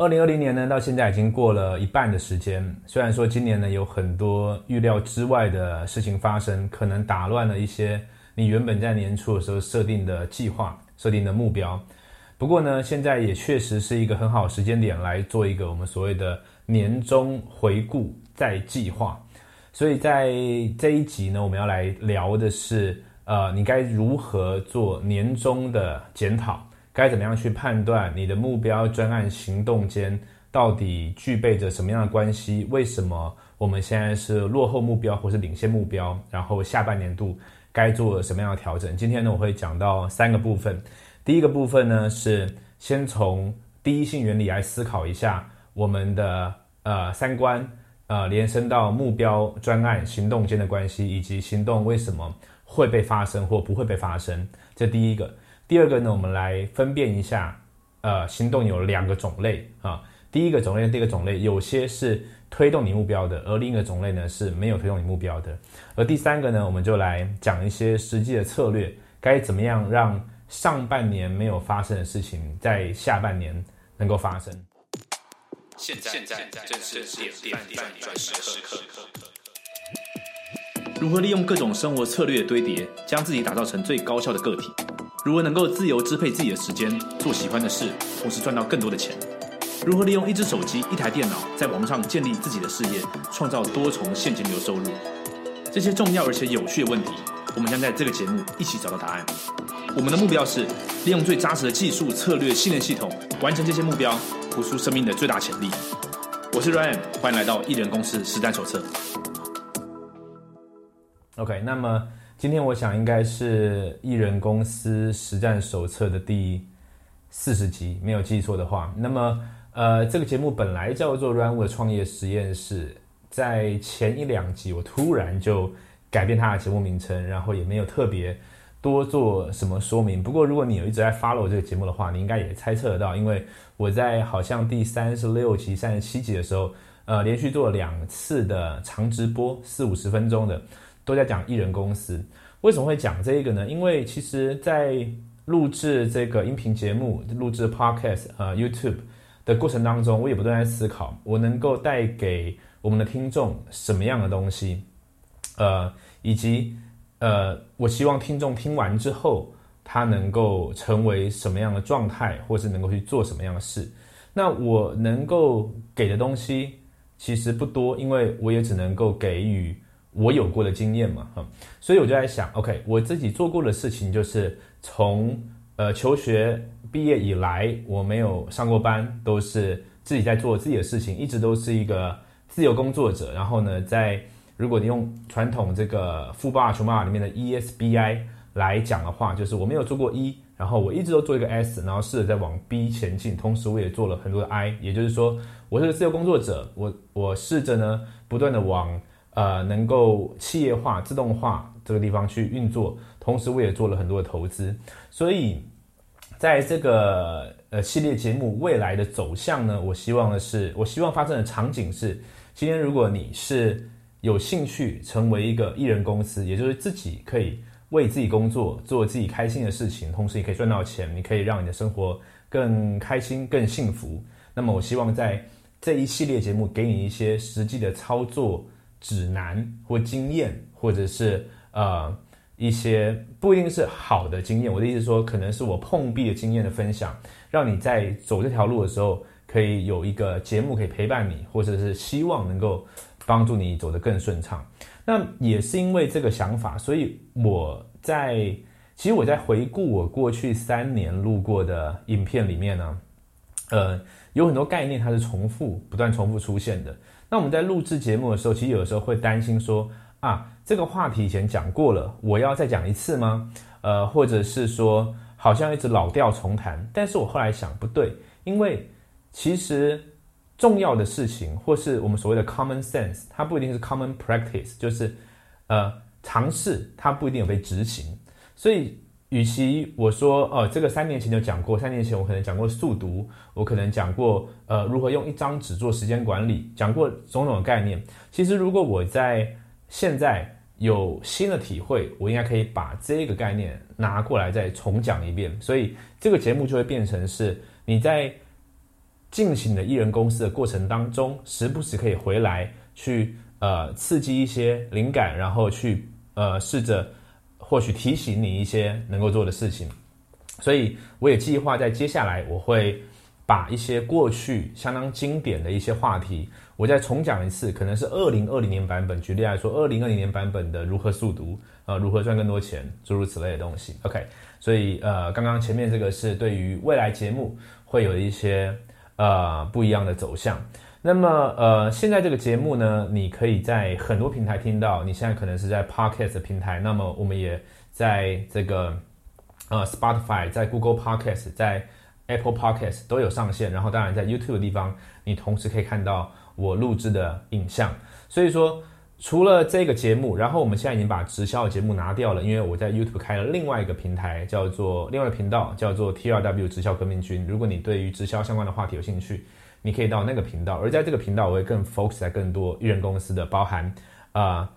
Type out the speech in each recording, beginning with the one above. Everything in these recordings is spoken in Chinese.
二零二零年呢，到现在已经过了一半的时间。虽然说今年呢有很多预料之外的事情发生，可能打乱了一些你原本在年初的时候设定的计划、设定的目标。不过呢，现在也确实是一个很好时间点来做一个我们所谓的年终回顾再计划。所以在这一集呢，我们要来聊的是，呃，你该如何做年终的检讨。该怎么样去判断你的目标专案行动间到底具备着什么样的关系？为什么我们现在是落后目标或是领先目标？然后下半年度该做什么样的调整？今天呢，我会讲到三个部分。第一个部分呢，是先从第一性原理来思考一下我们的呃三观，呃延伸到目标专案行动间的关系，以及行动为什么会被发生或不会被发生。这第一个。第二个呢，我们来分辨一下，呃，行动有两个种类啊。第一个种类，第一个种类，有些是推动你目标的，而另一个种类呢是没有推动你目标的。而第三个呢，我们就来讲一些实际的策略，该怎么样让上半年没有发生的事情在下半年能够发生。现在，现在正是点点点转时刻。如何利用各种生活策略的堆叠，将自己打造成最高效的个体？如何能够自由支配自己的时间，做喜欢的事，同时赚到更多的钱？如何利用一只手机、一台电脑，在网上建立自己的事业，创造多重现金流收入？这些重要而且有趣的问题，我们将在这个节目一起找到答案。我们的目标是利用最扎实的技术、策略、信念系统，完成这些目标，活出生命的最大潜力。我是 Ryan，欢迎来到艺人公司实战手册。OK，那么。今天我想应该是艺人公司实战手册的第四十集，没有记错的话。那么，呃，这个节目本来叫做 Run 的创业实验室，在前一两集我突然就改变它的节目名称，然后也没有特别多做什么说明。不过，如果你有一直在 follow 这个节目的话，你应该也猜测得到，因为我在好像第三十六集、三十七集的时候，呃，连续做了两次的长直播，四五十分钟的。都在讲艺人公司，为什么会讲这个呢？因为其实，在录制这个音频节目、录制 podcast 呃 YouTube 的过程当中，我也不断在思考，我能够带给我们的听众什么样的东西，呃，以及呃，我希望听众听完之后，他能够成为什么样的状态，或是能够去做什么样的事。那我能够给的东西其实不多，因为我也只能够给予。我有过的经验嘛，哈，所以我就在想，OK，我自己做过的事情就是从呃求学毕业以来，我没有上过班，都是自己在做自己的事情，一直都是一个自由工作者。然后呢，在如果你用传统这个富爸穷爸爸里面的 ESBI 来讲的话，就是我没有做过 E，然后我一直都做一个 S，然后试着在往 B 前进，同时我也做了很多的 I，也就是说我是个自由工作者，我我试着呢不断的往。呃，能够企业化、自动化这个地方去运作，同时我也做了很多的投资，所以在这个呃系列节目未来的走向呢，我希望的是，我希望发生的场景是，今天如果你是有兴趣成为一个艺人公司，也就是自己可以为自己工作，做自己开心的事情，同时也可以赚到钱，你可以让你的生活更开心、更幸福。那么，我希望在这一系列节目给你一些实际的操作。指南或经验，或者是呃一些不一定是好的经验。我的意思说，可能是我碰壁的经验的分享，让你在走这条路的时候，可以有一个节目可以陪伴你，或者是希望能够帮助你走得更顺畅。那也是因为这个想法，所以我在其实我在回顾我过去三年录过的影片里面呢，呃，有很多概念它是重复、不断重复出现的。那我们在录制节目的时候，其实有时候会担心说啊，这个话题以前讲过了，我要再讲一次吗？呃，或者是说好像一直老调重弹。但是我后来想不对，因为其实重要的事情，或是我们所谓的 common sense，它不一定是 common practice，就是呃尝试，它不一定有被执行，所以。与其我说，呃，这个三年前就讲过，三年前我可能讲过速读，我可能讲过，呃，如何用一张纸做时间管理，讲过种种的概念。其实，如果我在现在有新的体会，我应该可以把这个概念拿过来再重讲一遍。所以，这个节目就会变成是你在进行的艺人公司的过程当中，时不时可以回来去呃刺激一些灵感，然后去呃试着或许提醒你一些能够做的事情。所以我也计划在接下来我会把一些过去相当经典的一些话题，我再重讲一次，可能是二零二零年版本。举例来说，二零二零年版本的如何速读呃，如何赚更多钱，诸如此类的东西。OK，所以呃，刚刚前面这个是对于未来节目会有一些。呃，不一样的走向。那么，呃，现在这个节目呢，你可以在很多平台听到。你现在可能是在 Podcast 平台，那么我们也在这个呃 Spotify、在 Google Podcast、在 Apple Podcast 都有上线。然后，当然在 YouTube 的地方，你同时可以看到我录制的影像。所以说。除了这个节目，然后我们现在已经把直销的节目拿掉了，因为我在 YouTube 开了另外一个平台，叫做另外一个频道，叫做 TRW 直销革命军。如果你对于直销相关的话题有兴趣，你可以到那个频道。而在这个频道，我会更 focus 在更多艺人公司的，包含啊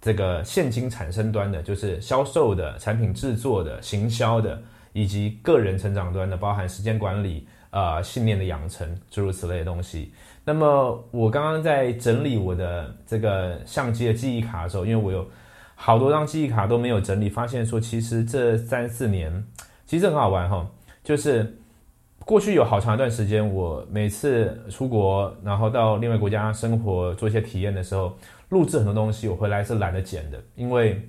这个现金产生端的，就是销售的、产品制作的、行销的，以及个人成长端的，包含时间管理、啊信念的养成，诸如此类的东西。那么我刚刚在整理我的这个相机的记忆卡的时候，因为我有好多张记忆卡都没有整理，发现说其实这三四年其实很好玩哈，就是过去有好长一段时间，我每次出国，然后到另外国家生活做一些体验的时候，录制很多东西，我回来是懒得剪的，因为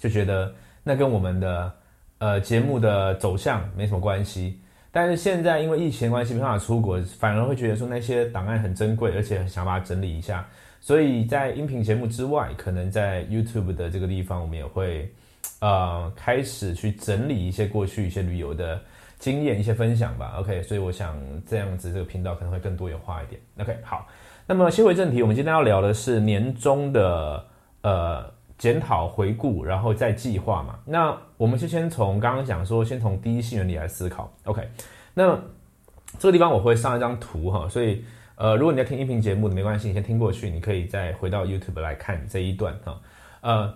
就觉得那跟我们的呃节目的走向没什么关系。但是现在因为疫情关系没办法出国，反而会觉得说那些档案很珍贵，而且想把它整理一下。所以在音频节目之外，可能在 YouTube 的这个地方，我们也会呃开始去整理一些过去一些旅游的经验、一些分享吧。OK，所以我想这样子这个频道可能会更多元化一点。OK，好，那么先回正题，我们今天要聊的是年终的呃。检讨回顾，然后再计划嘛。那我们就先从刚刚讲说，先从第一性原理来思考。OK，那这个地方我会上一张图哈，所以呃，如果你在听音频节目，没关系，你先听过去，你可以再回到 YouTube 来看这一段哈。呃，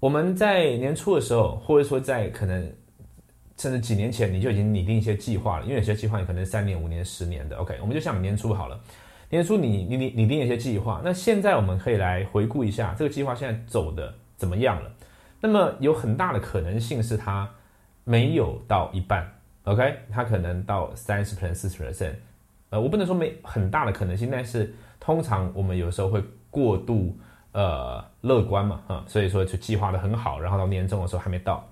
我们在年初的时候，或者说在可能甚至几年前，你就已经拟定一些计划了，因为有些计划你可能三年、五年、十年的。OK，我们就想年初好了。年初你你你拟定一些计划，那现在我们可以来回顾一下这个计划现在走的怎么样了。那么有很大的可能性是它没有到一半，OK，它可能到三十 percent、四十 percent。呃，我不能说没很大的可能性，但是通常我们有时候会过度呃乐观嘛，哈，所以说就计划的很好，然后到年终的时候还没到。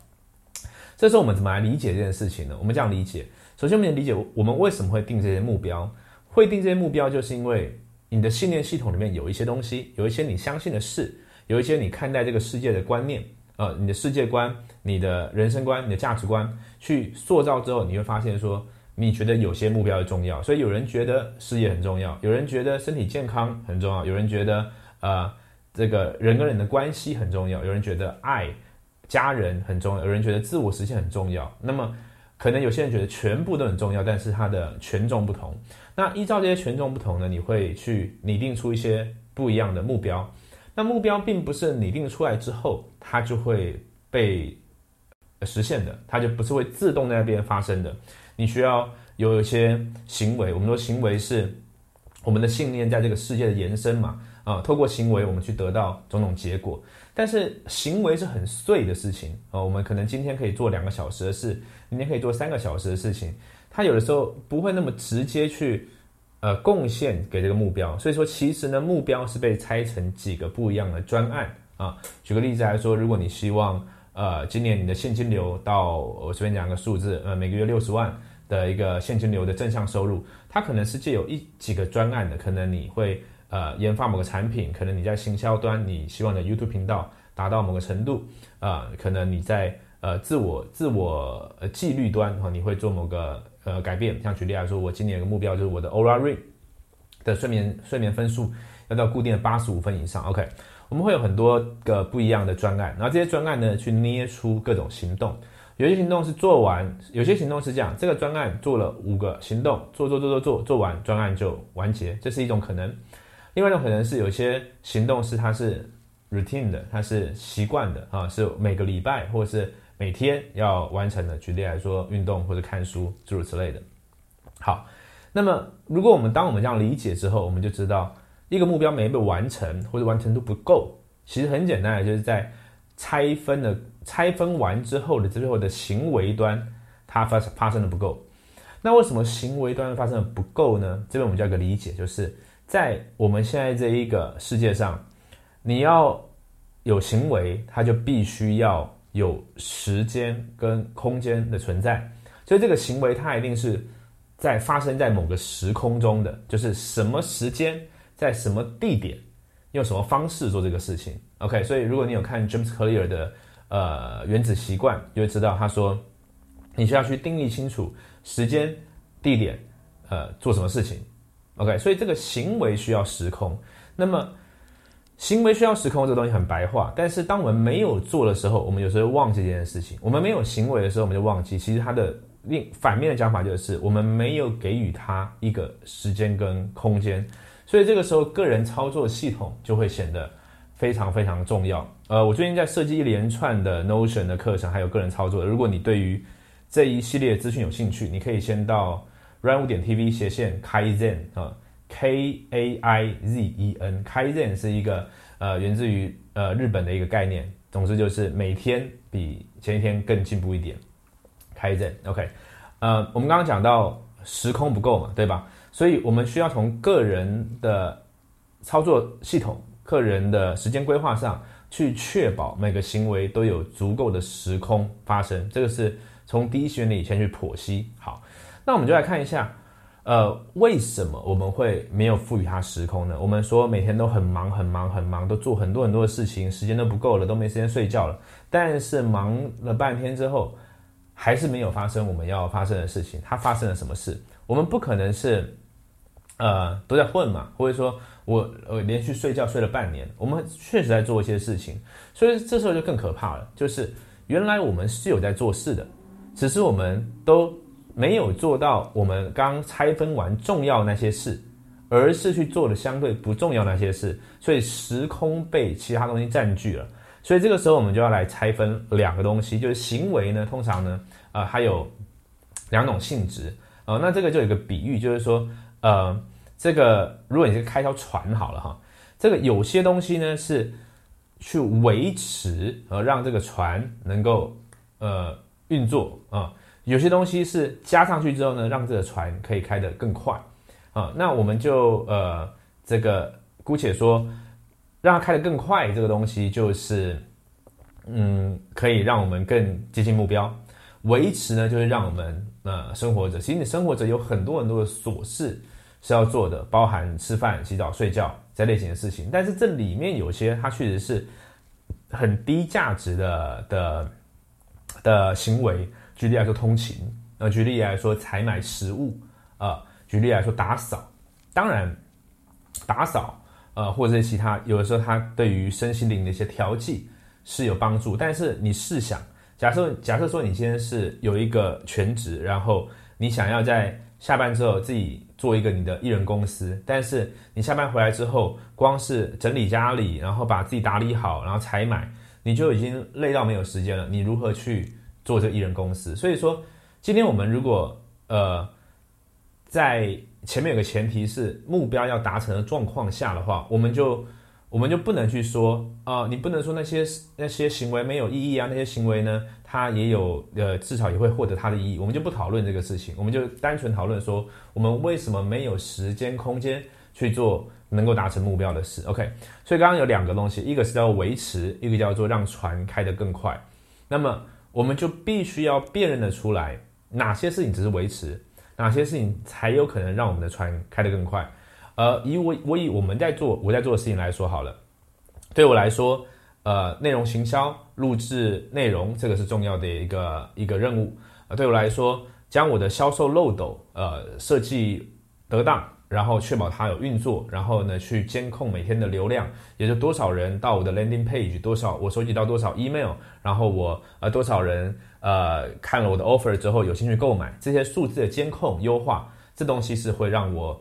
这时候我们怎么来理解这件事情呢？我们这样理解，首先我们理解我们为什么会定这些目标。会定这些目标，就是因为你的信念系统里面有一些东西，有一些你相信的事，有一些你看待这个世界的观念，呃，你的世界观、你的人生观、你的价值观去塑造之后，你会发现说，你觉得有些目标重要，所以有人觉得事业很重要，有人觉得身体健康很重要，有人觉得呃这个人跟人的关系很重要，有人觉得爱家人很重要，有人觉得自我实现很重要。那么可能有些人觉得全部都很重要，但是它的权重不同。那依照这些权重不同呢，你会去拟定出一些不一样的目标。那目标并不是拟定出来之后它就会被实现的，它就不是会自动在那边发生的。你需要有一些行为，我们说行为是我们的信念在这个世界的延伸嘛？啊，透过行为我们去得到种种结果。但是行为是很碎的事情啊，我们可能今天可以做两个小时的事，明天可以做三个小时的事情。它有的时候不会那么直接去，呃，贡献给这个目标，所以说其实呢，目标是被拆成几个不一样的专案啊。举个例子来说，如果你希望呃今年你的现金流到我随便讲个数字，呃每个月六十万的一个现金流的正向收入，它可能是借有一几个专案的，可能你会呃研发某个产品，可能你在行销端你希望的 YouTube 频道达到某个程度啊，可能你在呃自我自我呃纪律端哈，你会做某个。呃，改变像举例来说，我今年有个目标就是我的 Oura Ring 的睡眠睡眠分数要到固定的八十五分以上。OK，我们会有很多个不一样的专案，然后这些专案呢，去捏出各种行动。有些行动是做完，有些行动是这样：这个专案做了五个行动，做做做做做做完，专案就完结，这是一种可能。另外一种可能是有些行动是它是 routine 的，它是习惯的啊，是每个礼拜或者是。每天要完成的，举例来说，运动或者看书，诸如此类的。好，那么，如果我们当我们这样理解之后，我们就知道一个目标没被完成或者完成度不够，其实很简单的，就是在拆分的拆分完之后的最后的行为端，它发生发生的不够。那为什么行为端发生的不够呢？这边我们叫一个理解，就是在我们现在这一个世界上，你要有行为，它就必须要有时间跟空间的存在。所以这个行为它一定是在发生在某个时空中的，就是什么时间在什么地点，用什么方式做这个事情。OK，所以如果你有看 James Clear 的呃原子习惯，就会知道他说你需要去定义清楚。时间、地点，呃，做什么事情？OK，所以这个行为需要时空。那么，行为需要时空这个东西很白话，但是当我们没有做的时候，我们有时候忘记这件事情。我们没有行为的时候，我们就忘记。其实它的另反面的讲法就是，我们没有给予它一个时间跟空间。所以这个时候，个人操作系统就会显得非常非常重要。呃，我最近在设计一连串的 Notion 的课程，还有个人操作。如果你对于这一系列资讯有兴趣，你可以先到 run 五点 tv 斜线 kaizen 啊，k a i z e n kaizen 是一个呃源自于呃日本的一个概念，总之就是每天比前一天更进步一点。kaizen OK，呃，我们刚刚讲到时空不够嘛，对吧？所以我们需要从个人的操作系统、个人的时间规划上去确保每个行为都有足够的时空发生，这个是。从第一原理先去剖析，好，那我们就来看一下，呃，为什么我们会没有赋予它时空呢？我们说每天都很忙很忙很忙，都做很多很多的事情，时间都不够了，都没时间睡觉了。但是忙了半天之后，还是没有发生我们要发生的事情。它发生了什么事？我们不可能是，呃，都在混嘛，或者说我呃连续睡觉睡了半年，我们确实在做一些事情，所以这时候就更可怕了，就是原来我们是有在做事的。只是我们都没有做到我们刚拆分完重要那些事，而是去做了相对不重要那些事，所以时空被其他东西占据了。所以这个时候我们就要来拆分两个东西，就是行为呢，通常呢，呃，还有两种性质。呃，那这个就有一个比喻，就是说，呃，这个如果你是开条船好了哈，这个有些东西呢是去维持呃让这个船能够呃。运作啊，有些东西是加上去之后呢，让这个船可以开得更快啊。那我们就呃，这个姑且说，让它开得更快，这个东西就是嗯，可以让我们更接近目标。维持呢，就是让我们呃生活着。其实你生活着有很多很多的琐事是要做的，包含吃饭、洗澡、睡觉这类型的事情。但是这里面有些它确实是很低价值的的。的行为，举例来说，通勤；呃，举例来说，采买食物；啊，举例来说，打扫。当然，打扫，呃，或者是其他，有的时候它对于身心灵的一些调剂是有帮助。但是你试想，假设假设说你今天是有一个全职，然后你想要在下班之后自己做一个你的艺人公司，但是你下班回来之后，光是整理家里，然后把自己打理好，然后采买。你就已经累到没有时间了，你如何去做这个艺人公司？所以说，今天我们如果呃在前面有个前提是目标要达成的状况下的话，我们就我们就不能去说啊，你不能说那些那些行为没有意义啊，那些行为呢，它也有呃至少也会获得它的意义，我们就不讨论这个事情，我们就单纯讨论说我们为什么没有时间空间去做。能够达成目标的事，OK。所以刚刚有两个东西，一个是叫维持，一个叫做让船开得更快。那么我们就必须要辨认的出来，哪些事情只是维持，哪些事情才有可能让我们的船开得更快。呃，以我我以我们在做我在做的事情来说好了，对我来说，呃，内容行销、录制内容，这个是重要的一个一个任务。呃，对我来说，将我的销售漏斗，呃，设计得当。然后确保它有运作，然后呢去监控每天的流量，也就多少人到我的 landing page，多少我收集到多少 email，然后我呃多少人呃看了我的 offer 之后有兴趣购买，这些数字的监控优化，这东西是会让我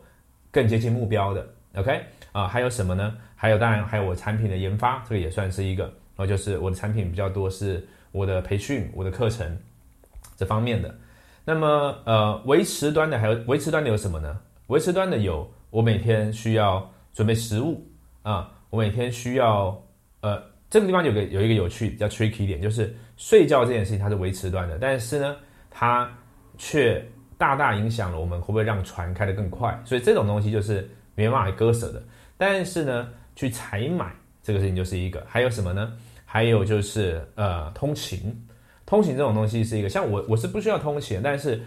更接近目标的。OK 啊，还有什么呢？还有当然还有我产品的研发，这个也算是一个，然后就是我的产品比较多是我的培训、我的课程这方面的。那么呃，维持端的还有维持端的有什么呢？维持端的有我每天需要准备食物啊，我每天需要呃，这个地方有个有一个有趣叫 tricky 点，就是睡觉这件事情它是维持端的，但是呢，它却大大影响了我们会不会让船开得更快，所以这种东西就是没办法割舍的。但是呢，去采买这个事情就是一个，还有什么呢？还有就是呃，通勤，通勤这种东西是一个，像我我是不需要通勤，但是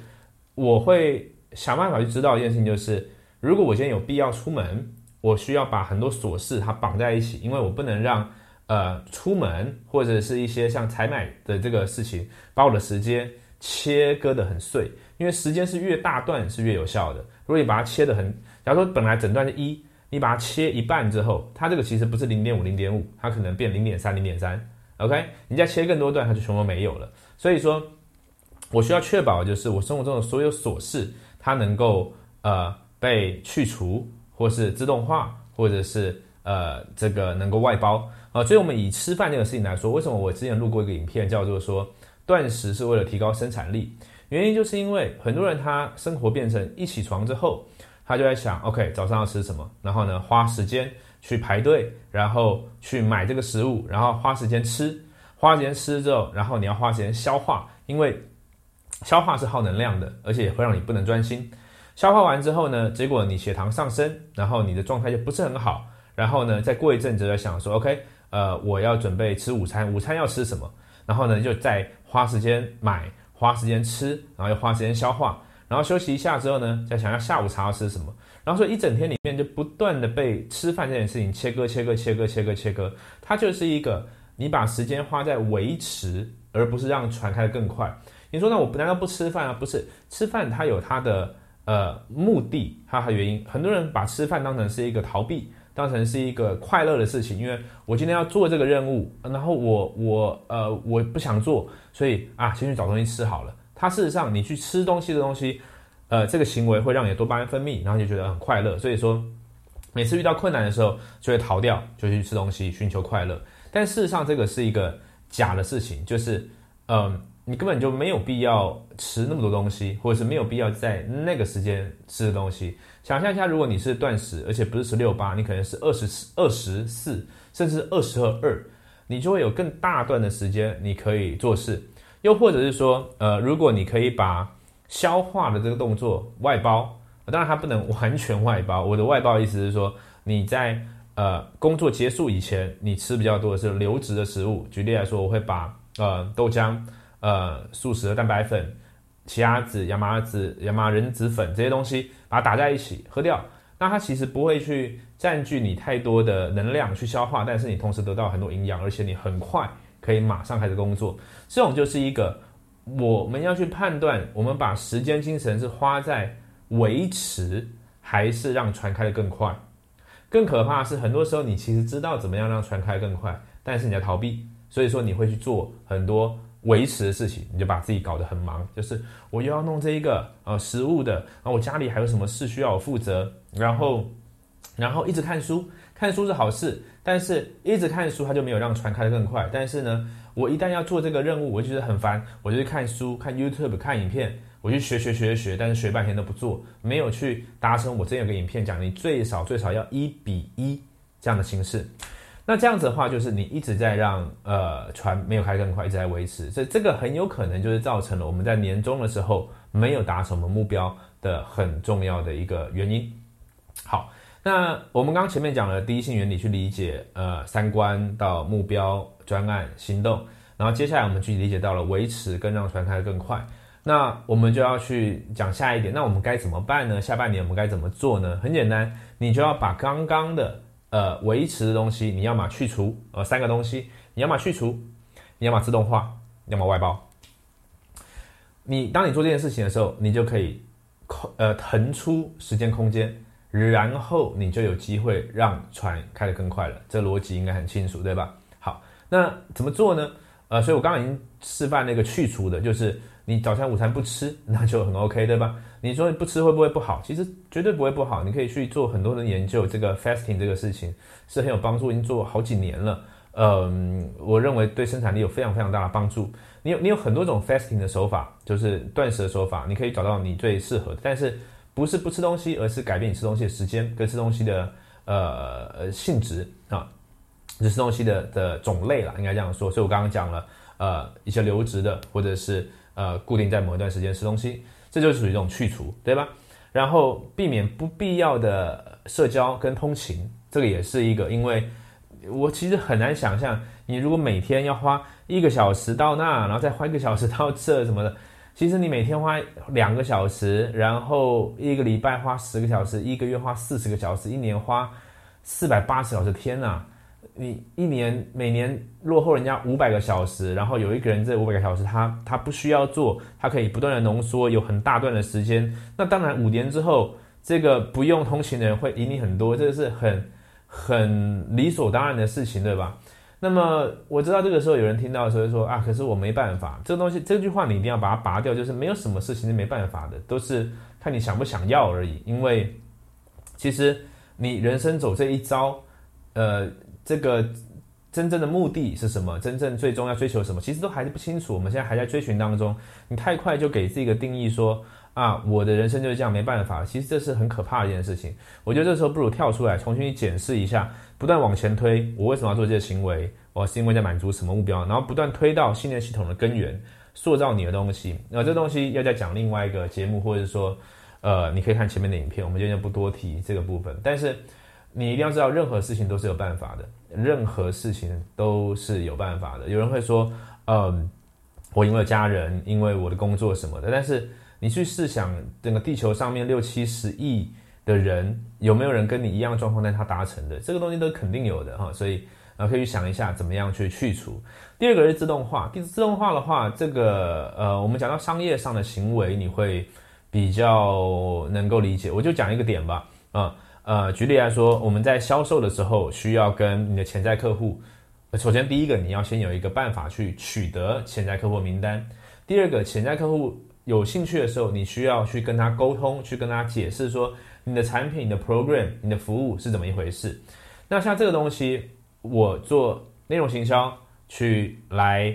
我会想办法去知道一件事情，就是如果我今天有必要出门，我需要把很多琐事它绑在一起，因为我不能让呃出门或者是一些像采买的这个事情把我的时间切割的很碎，因为时间是越大段是越有效的。如果你把它切的很，假如说本来整段是一。你把它切一半之后，它这个其实不是零点五、零点五，它可能变零点三、零点三。OK，你再切更多段，它就全部没有了。所以说，我需要确保就是我生活中的所有琐事，它能够呃被去除，或是自动化，或者是呃这个能够外包啊。所以我们以吃饭这个事情来说，为什么我之前录过一个影片，叫做说断食是为了提高生产力？原因就是因为很多人他生活变成一起床之后。他就在想，OK，早上要吃什么？然后呢，花时间去排队，然后去买这个食物，然后花时间吃，花时间吃之后，然后你要花时间消化，因为消化是耗能量的，而且也会让你不能专心。消化完之后呢，结果你血糖上升，然后你的状态就不是很好。然后呢，再过一阵子在想说，OK，呃，我要准备吃午餐，午餐要吃什么？然后呢，就再花时间买，花时间吃，然后又花时间消化。然后休息一下之后呢，再想要下午茶要吃什么，然后说一整天里面就不断的被吃饭这件事情切割、切割、切割、切割、切割，它就是一个你把时间花在维持，而不是让船开得更快。你说那我难道不吃饭啊？不是，吃饭它有它的呃目的，它的原因。很多人把吃饭当成是一个逃避，当成是一个快乐的事情，因为我今天要做这个任务，然后我我呃我不想做，所以啊先去找东西吃好了。它事实上，你去吃东西的东西，呃，这个行为会让你多巴胺分泌，然后就觉得很快乐。所以说，每次遇到困难的时候，就会逃掉，就去吃东西，寻求快乐。但事实上，这个是一个假的事情，就是，嗯，你根本就没有必要吃那么多东西，或者是没有必要在那个时间吃的东西。想象一下，如果你是断食，而且不是十六八，你可能是二十四、二十四，甚至二十二二，你就会有更大段的时间你可以做事。又或者是说，呃，如果你可以把消化的这个动作外包，当然它不能完全外包。我的外包意思是说，你在呃工作结束以前，你吃比较多的是流质的食物。举例来说，我会把呃豆浆、呃素食的蛋白粉、奇亚籽、亚麻籽、亚麻仁籽粉这些东西，把它打在一起喝掉。那它其实不会去占据你太多的能量去消化，但是你同时得到很多营养，而且你很快。可以马上开始工作，这种就是一个我们要去判断，我们把时间精神是花在维持，还是让船开得更快。更可怕的是，很多时候你其实知道怎么样让船开得更快，但是你在逃避，所以说你会去做很多维持的事情，你就把自己搞得很忙。就是我又要弄这一个呃食物的，然后我家里还有什么事需要我负责，然后然后一直看书。看书是好事，但是一直看书，它就没有让船开得更快。但是呢，我一旦要做这个任务，我就觉得很烦，我就去看书、看 YouTube、看影片，我去学学学学，但是学半天都不做，没有去达成我之前有个影片讲，你最少最少要一比一这样的形式。那这样子的话，就是你一直在让呃船没有开更快，一直在维持，所以这个很有可能就是造成了我们在年终的时候没有达成我们目标的很重要的一个原因。好。那我们刚刚前面讲了第一性原理去理解，呃，三观到目标、专案、行动，然后接下来我们去理解到了维持跟让船开得更快。那我们就要去讲下一点，那我们该怎么办呢？下半年我们该怎么做呢？很简单，你就要把刚刚的呃维持的东西，你要么去除，呃，三个东西，你要么去除，你要么自动化，要么外包。你当你做这件事情的时候，你就可以空呃腾出时间空间。然后你就有机会让船开得更快了，这逻辑应该很清楚，对吧？好，那怎么做呢？呃，所以我刚刚已经示范那个去除的，就是你早餐、午餐不吃，那就很 OK，对吧？你说不吃会不会不好？其实绝对不会不好，你可以去做很多的研究，这个 fasting 这个事情是很有帮助，已经做好几年了。嗯，我认为对生产力有非常非常大的帮助。你有你有很多种 fasting 的手法，就是断食的手法，你可以找到你最适合的。但是不是不吃东西，而是改变你吃东西的时间跟吃东西的呃性质啊，吃东西的的种类了，应该这样说。所以我刚刚讲了，呃，一些流质的，或者是呃固定在某一段时间吃东西，这就属于一种去除，对吧？然后避免不必要的社交跟通勤，这个也是一个，因为。我其实很难想象，你如果每天要花一个小时到那，然后再花一个小时到这什么的，其实你每天花两个小时，然后一个礼拜花十个小时，一个月花四十个小时，一年花四百八十小时，天呐！你一年每年落后人家五百个小时，然后有一个人这五百个小时，他他不需要做，他可以不断的浓缩，有很大段的时间。那当然五年之后，这个不用通勤的人会赢你很多，这个是很。很理所当然的事情，对吧？那么我知道这个时候有人听到的时候说啊，可是我没办法，这个东西这句话你一定要把它拔掉，就是没有什么事情是没办法的，都是看你想不想要而已。因为其实你人生走这一遭，呃，这个真正的目的是什么？真正最终要追求什么？其实都还是不清楚。我们现在还在追寻当中，你太快就给自己一个定义说。啊，我的人生就是这样，没办法。其实这是很可怕的一件事情。我觉得这时候不如跳出来，重新检视一下，不断往前推，我为什么要做这些行为？我是因为在满足什么目标？然后不断推到信念系统的根源，塑造你的东西。那这东西要再讲另外一个节目，或者说，呃，你可以看前面的影片，我们今天不多提这个部分。但是你一定要知道，任何事情都是有办法的，任何事情都是有办法的。有人会说，嗯，我因为家人，因为我的工作什么的，但是。你去试想，整个地球上面六七十亿的人，有没有人跟你一样状况，但他达成的这个东西都肯定有的哈，所以啊可以去想一下怎么样去去除。第二个是自动化，第自动化的话，这个呃我们讲到商业上的行为，你会比较能够理解。我就讲一个点吧，啊呃举例来说，我们在销售的时候需要跟你的潜在客户，首先第一个你要先有一个办法去取得潜在客户名单，第二个潜在客户。有兴趣的时候，你需要去跟他沟通，去跟他解释说你的产品、你的 program、你的服务是怎么一回事。那像这个东西，我做内容行销去来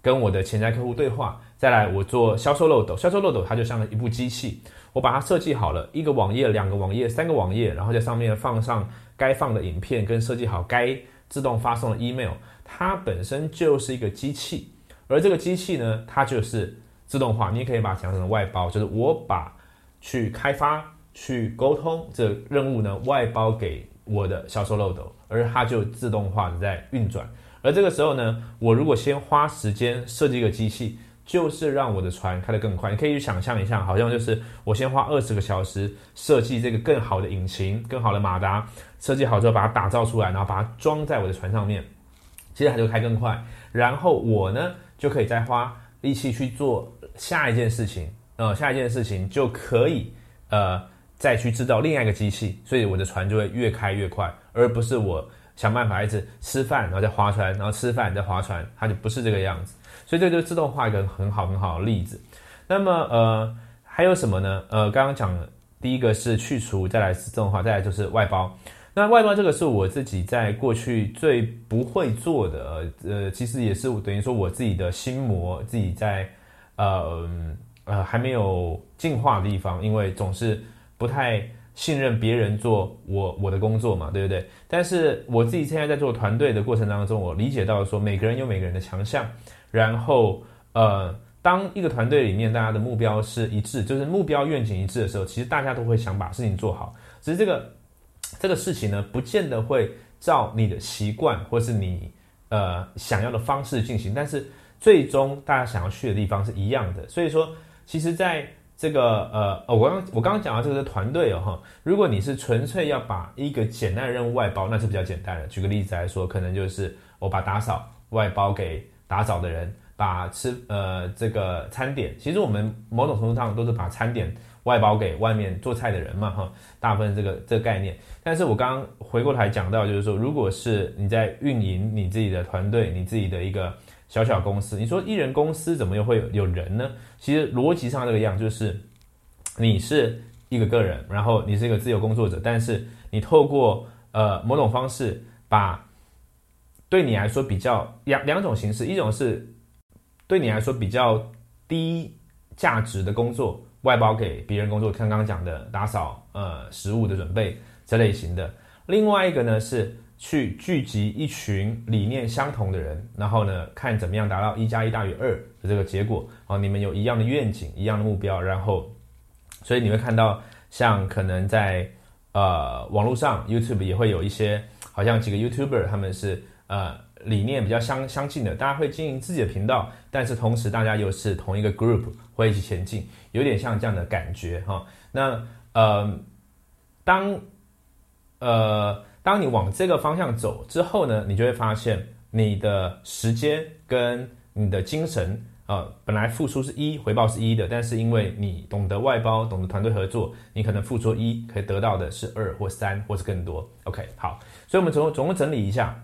跟我的潜在客户对话，再来我做销售漏斗，销售漏斗它就像一部机器，我把它设计好了，一个网页、两个网页、三个网页，然后在上面放上该放的影片，跟设计好该自动发送的 email，它本身就是一个机器，而这个机器呢，它就是。自动化，你也可以把它讲成外包，就是我把去开发、去沟通这任务呢外包给我的销售漏斗，而它就自动化的在运转。而这个时候呢，我如果先花时间设计一个机器，就是让我的船开得更快。你可以去想象一下，好像就是我先花二十个小时设计这个更好的引擎、更好的马达，设计好之后把它打造出来，然后把它装在我的船上面，其实它就开更快。然后我呢就可以再花力气去做。下一件事情，呃，下一件事情就可以，呃，再去制造另外一个机器，所以我的船就会越开越快，而不是我想办法一直吃饭，然后再划船，然后吃饭再划船，它就不是这个样子。所以这就是自动化一个很好很好的例子。那么，呃，还有什么呢？呃，刚刚讲第一个是去除，再来是自动化，再来就是外包。那外包这个是我自己在过去最不会做的，呃，其实也是等于说我自己的心魔，自己在。呃呃，还没有进化的地方，因为总是不太信任别人做我我的工作嘛，对不对？但是我自己现在在做团队的过程当中，我理解到说，每个人有每个人的强项，然后呃，当一个团队里面大家的目标是一致，就是目标愿景一致的时候，其实大家都会想把事情做好。只是这个这个事情呢，不见得会照你的习惯或是你呃想要的方式进行，但是。最终大家想要去的地方是一样的，所以说，其实在这个呃，我刚我刚刚讲到这个是团队哦哈，如果你是纯粹要把一个简单的任务外包，那是比较简单的。举个例子来说，可能就是我把打扫外包给打扫的人，把吃呃这个餐点，其实我们某种程度上都是把餐点外包给外面做菜的人嘛哈，大部分这个这个概念。但是我刚刚回过来讲到，就是说，如果是你在运营你自己的团队，你自己的一个。小小公司，你说艺人公司怎么又会有人呢？其实逻辑上这个样就是，你是一个个人，然后你是一个自由工作者，但是你透过呃某种方式把对你来说比较两两种形式，一种是对你来说比较低价值的工作，外包给别人工作，刚刚讲的打扫、呃食物的准备这类型的；另外一个呢是去聚集一群理念相同的人，然后呢看怎么样达到一加一大于二的这个结果啊，你们有一样的愿景、一样的目标，然后所以你会看到像可能在呃网络上 YouTube 也会有一些，好像几个 YouTuber 他们是。呃，理念比较相相近的，大家会经营自己的频道，但是同时大家又是同一个 group，会一起前进，有点像这样的感觉哈。那呃，当呃当你往这个方向走之后呢，你就会发现你的时间跟你的精神啊，本来付出是一，回报是一的，但是因为你懂得外包，懂得团队合作，你可能付出一，可以得到的是二或三，或是更多。OK，好，所以我们总总共整理一下。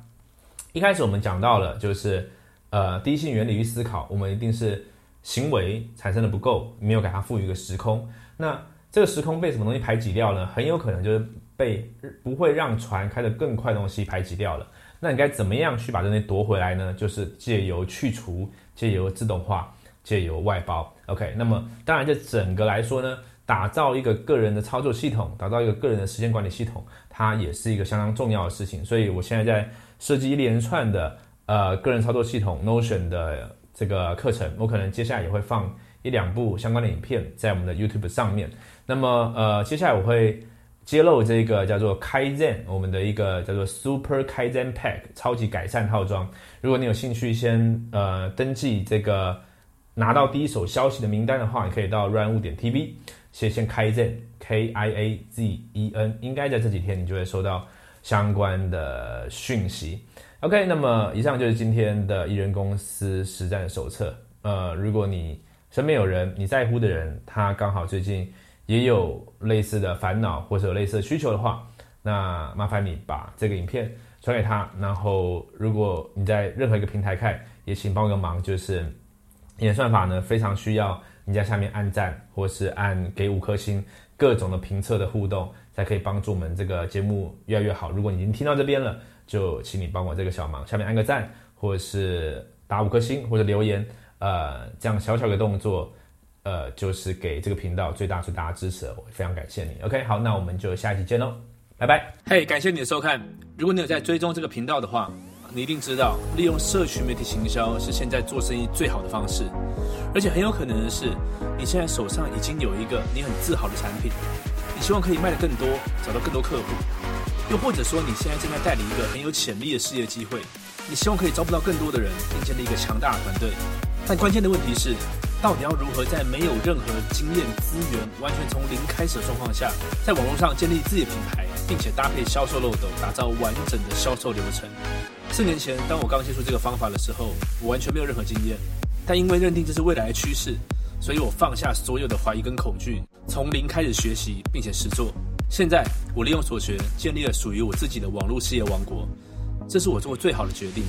一开始我们讲到了，就是呃，第一性原理与思考，我们一定是行为产生的不够，没有给它赋予一个时空。那这个时空被什么东西排挤掉呢？很有可能就是被不会让船开得更快的东西排挤掉了。那你该怎么样去把这东西夺回来呢？就是借由去除，借由自动化，借由外包。OK，那么当然这整个来说呢，打造一个个人的操作系统，打造一个个人的时间管理系统，它也是一个相当重要的事情。所以我现在在。设计一连串的呃个人操作系统 Notion 的这个课程，我可能接下来也会放一两部相关的影片在我们的 YouTube 上面。那么呃接下来我会揭露这个叫做 Kaizen 我们的一个叫做 Super Kaizen Pack 超级改善套装。如果你有兴趣先呃登记这个拿到第一手消息的名单的话，你可以到 run 五点 TV 先先 Kaizen K I A Z E N，应该在这几天你就会收到。相关的讯息，OK，那么以上就是今天的艺人公司实战手册。呃，如果你身边有人你在乎的人，他刚好最近也有类似的烦恼或者有类似的需求的话，那麻烦你把这个影片传给他。然后，如果你在任何一个平台看，也请帮个忙，就是演算法呢非常需要你在下面按赞或是按给五颗星，各种的评测的互动。才可以帮助我们这个节目越来越好。如果你已经听到这边了，就请你帮我这个小忙，下面按个赞，或者是打五颗星，或者留言，呃，这样小小的动作，呃，就是给这个频道最大最大的支持，我非常感谢你。OK，好，那我们就下一期见喽，拜拜。嘿，感谢你的收看。如果你有在追踪这个频道的话，你一定知道，利用社群媒体行销是现在做生意最好的方式，而且很有可能的是，你现在手上已经有一个你很自豪的产品。你希望可以卖得更多，找到更多客户，又或者说你现在正在带领一个很有潜力的事业机会，你希望可以招募到更多的人，并建立一个强大的团队。但关键的问题是，到底要如何在没有任何经验、资源、完全从零开始的状况下，在网络上建立自己的品牌，并且搭配销售漏斗，打造完整的销售流程？四年前，当我刚接触这个方法的时候，我完全没有任何经验，但因为认定这是未来的趋势。所以我放下所有的怀疑跟恐惧，从零开始学习，并且实做。现在我利用所学，建立了属于我自己的网络事业王国。这是我做过最好的决定。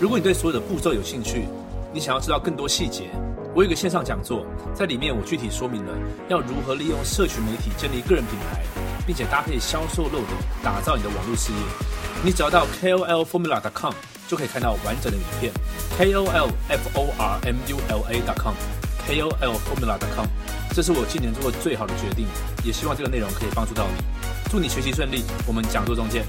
如果你对所有的步骤有兴趣，你想要知道更多细节，我有个线上讲座，在里面我具体说明了要如何利用社群媒体建立个人品牌，并且搭配销售漏斗，打造你的网络事业。你只要到 KOLFormula.com 就可以看到完整的影片。KOLFormula.com KOLFormula.com，这是我今年做过最好的决定，也希望这个内容可以帮助到你。祝你学习顺利，我们讲座中见。